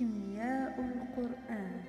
كيمياء القرآن.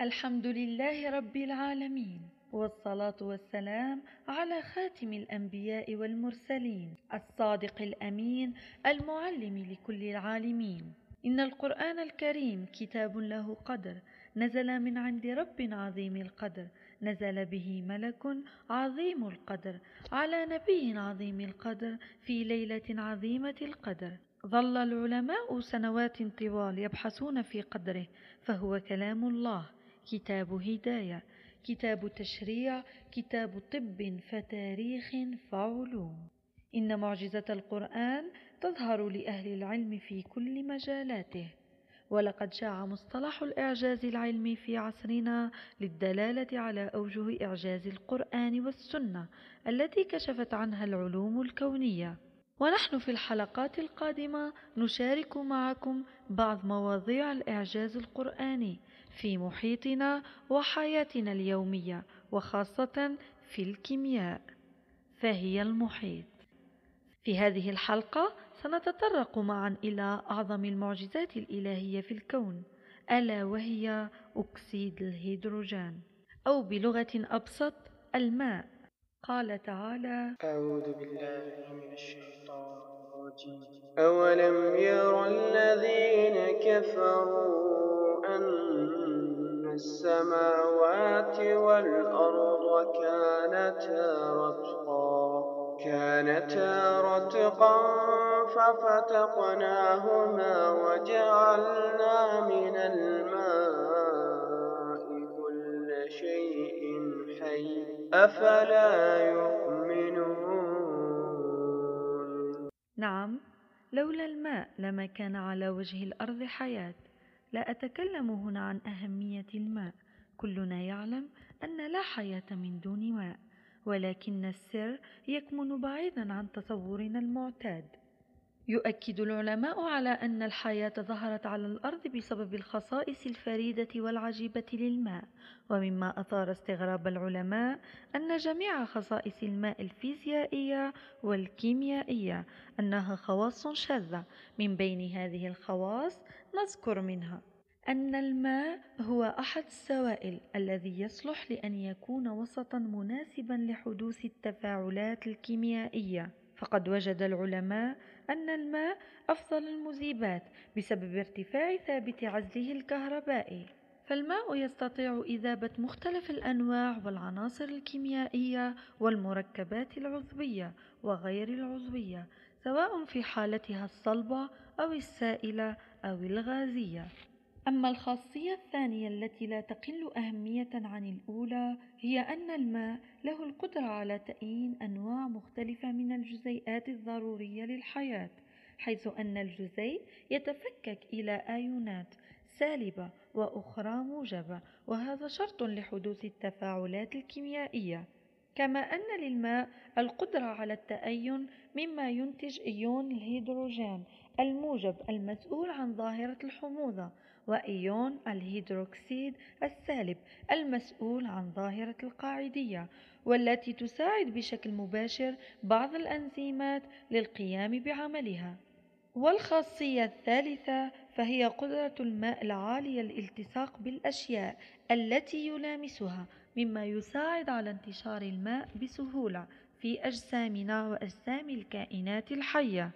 الحمد لله رب العالمين والصلاة والسلام على خاتم الأنبياء والمرسلين الصادق الأمين المعلم لكل العالمين. إن القرآن الكريم كتاب له قدر نزل من عند رب عظيم القدر نزل به ملك عظيم القدر على نبي عظيم القدر في ليلة عظيمة القدر. ظل العلماء سنوات طوال يبحثون في قدره فهو كلام الله كتاب هداية كتاب تشريع كتاب طب فتاريخ فعلوم. إن معجزة القرآن تظهر لأهل العلم في كل مجالاته. ولقد شاع مصطلح الإعجاز العلمي في عصرنا للدلالة على أوجه إعجاز القرآن والسنة التي كشفت عنها العلوم الكونية. ونحن في الحلقات القادمة نشارك معكم بعض مواضيع الإعجاز القرآني في محيطنا وحياتنا اليومية وخاصة في الكيمياء. فهي المحيط. في هذه الحلقة سنتطرق معا إلى أعظم المعجزات الإلهية في الكون ألا وهي أكسيد الهيدروجين أو بلغة أبسط الماء. قال تعالى أعوذ بالله من الشيطان الرجيم. أولم ير الذين كفروا أن السماوات والأرض كانتا رتقا؟ كانتا رتقا ففتقناهما وجعلنا من الماء كل شيء حي. أفلا يؤمنون؟ نعم لولا الماء لما كان على وجه الأرض حياة. لا أتكلم هنا عن أهمية الماء. كلنا يعلم أن لا حياة من دون ماء. ولكن السر يكمن بعيدا عن تصورنا المعتاد. يؤكد العلماء على أن الحياة ظهرت على الأرض بسبب الخصائص الفريدة والعجيبة للماء، ومما أثار استغراب العلماء أن جميع خصائص الماء الفيزيائية والكيميائية أنها خواص شاذة، من بين هذه الخواص نذكر منها. أن الماء هو أحد السوائل الذي يصلح لأن يكون وسطا مناسبا لحدوث التفاعلات الكيميائية. فقد وجد العلماء أن الماء أفضل المذيبات بسبب ارتفاع ثابت عزله الكهربائي. فالماء يستطيع إذابة مختلف الأنواع والعناصر الكيميائية والمركبات العضوية وغير العضوية سواء في حالتها الصلبة أو السائلة أو الغازية. أما الخاصية الثانية التي لا تقل أهمية عن الأولى هي أن الماء له القدرة على تأيين أنواع مختلفة من الجزيئات الضرورية للحياة، حيث أن الجزيء يتفكك إلى آيونات سالبة وأخرى موجبة، وهذا شرط لحدوث التفاعلات الكيميائية. كما أن للماء القدرة على التأين مما ينتج إيون الهيدروجين الموجب المسؤول عن ظاهرة الحموضة وإيون الهيدروكسيد السالب المسؤول عن ظاهرة القاعدية والتي تساعد بشكل مباشر بعض الأنزيمات للقيام بعملها. والخاصية الثالثة فهي قدرة الماء العالية الالتصاق بالأشياء التي يلامسها مما يساعد على انتشار الماء بسهولة في أجسامنا وأجسام الكائنات الحية.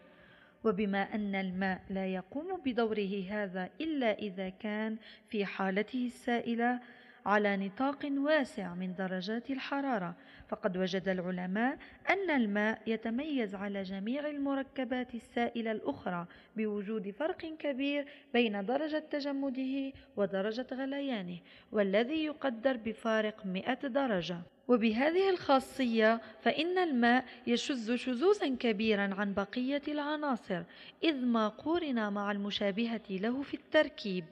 وبما أن الماء لا يقوم بدوره هذا إلا إذا كان في حالته السائلة على نطاق واسع من درجات الحرارة فقد وجد العلماء أن الماء يتميز على جميع المركبات السائلة الأخرى بوجود فرق كبير بين درجة تجمده ودرجة غليانه والذي يقدر بفارق 100 درجة. وبهذه الخاصية فإن الماء يشذ شذوذا كبيرا عن بقية العناصر إذ ما قورن مع المشابهة له في التركيب.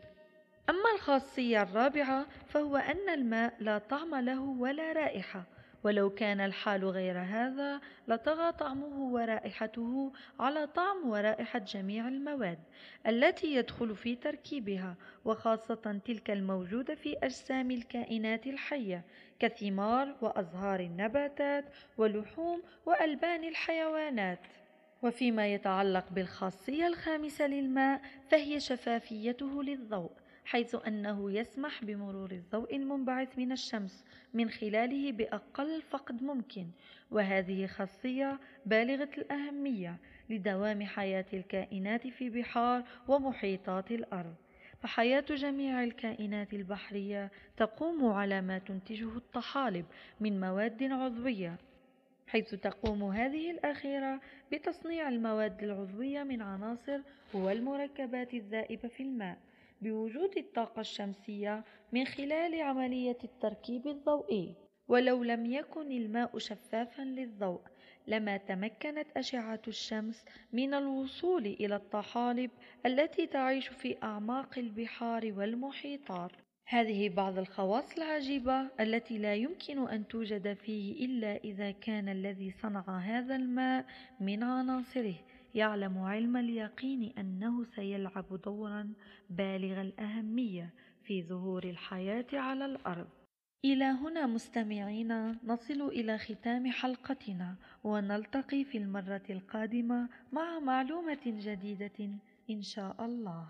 أما الخاصية الرابعة فهو أن الماء لا طعم له ولا رائحة ولو كان الحال غير هذا لطغى طعمه ورائحته على طعم ورائحة جميع المواد التي يدخل في تركيبها وخاصة تلك الموجودة في أجسام الكائنات الحية كثمار وأزهار النباتات ولحوم وألبان الحيوانات. وفيما يتعلق بالخاصية الخامسة للماء فهي شفافيته للضوء حيث أنه يسمح بمرور الضوء المنبعث من الشمس من خلاله بأقل فقد ممكن وهذه خاصية بالغة الأهمية لدوام حياة الكائنات في بحار ومحيطات الأرض. فحياة جميع الكائنات البحرية تقوم على ما تنتجه الطحالب من مواد عضوية حيث تقوم هذه الأخيرة بتصنيع المواد العضوية من عناصر والمركبات الذائبة في الماء. بوجود الطاقة الشمسية من خلال عملية التركيب الضوئي. ولو لم يكن الماء شفافا للضوء لما تمكنت أشعة الشمس من الوصول إلى الطحالب التي تعيش في أعماق البحار والمحيطات. هذه بعض الخواص العجيبة التي لا يمكن أن توجد فيه إلا إذا كان الذي صنع هذا الماء من عناصره يعلم علم اليقين أنه سيلعب دورا بالغ الأهمية في ظهور الحياة على الأرض. إلى هنا مستمعينا نصل إلى ختام حلقتنا ونلتقي في المرة القادمة مع معلومة جديدة إن شاء الله.